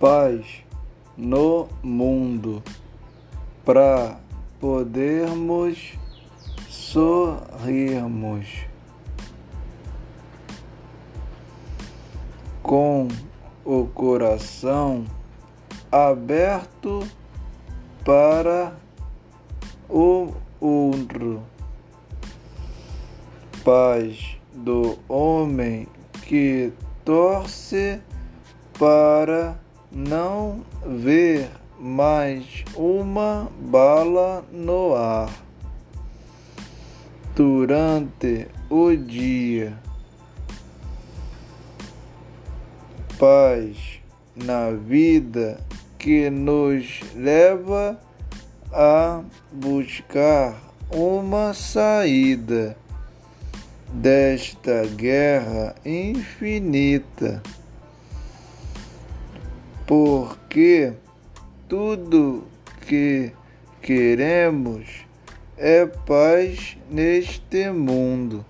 paz no mundo para podermos sorrirmos com o coração aberto para o outro. Paz do homem que torce para não ver mais uma bala no ar durante o dia. Paz na vida que nos leva a buscar uma saída desta guerra infinita, porque tudo que queremos é paz neste mundo.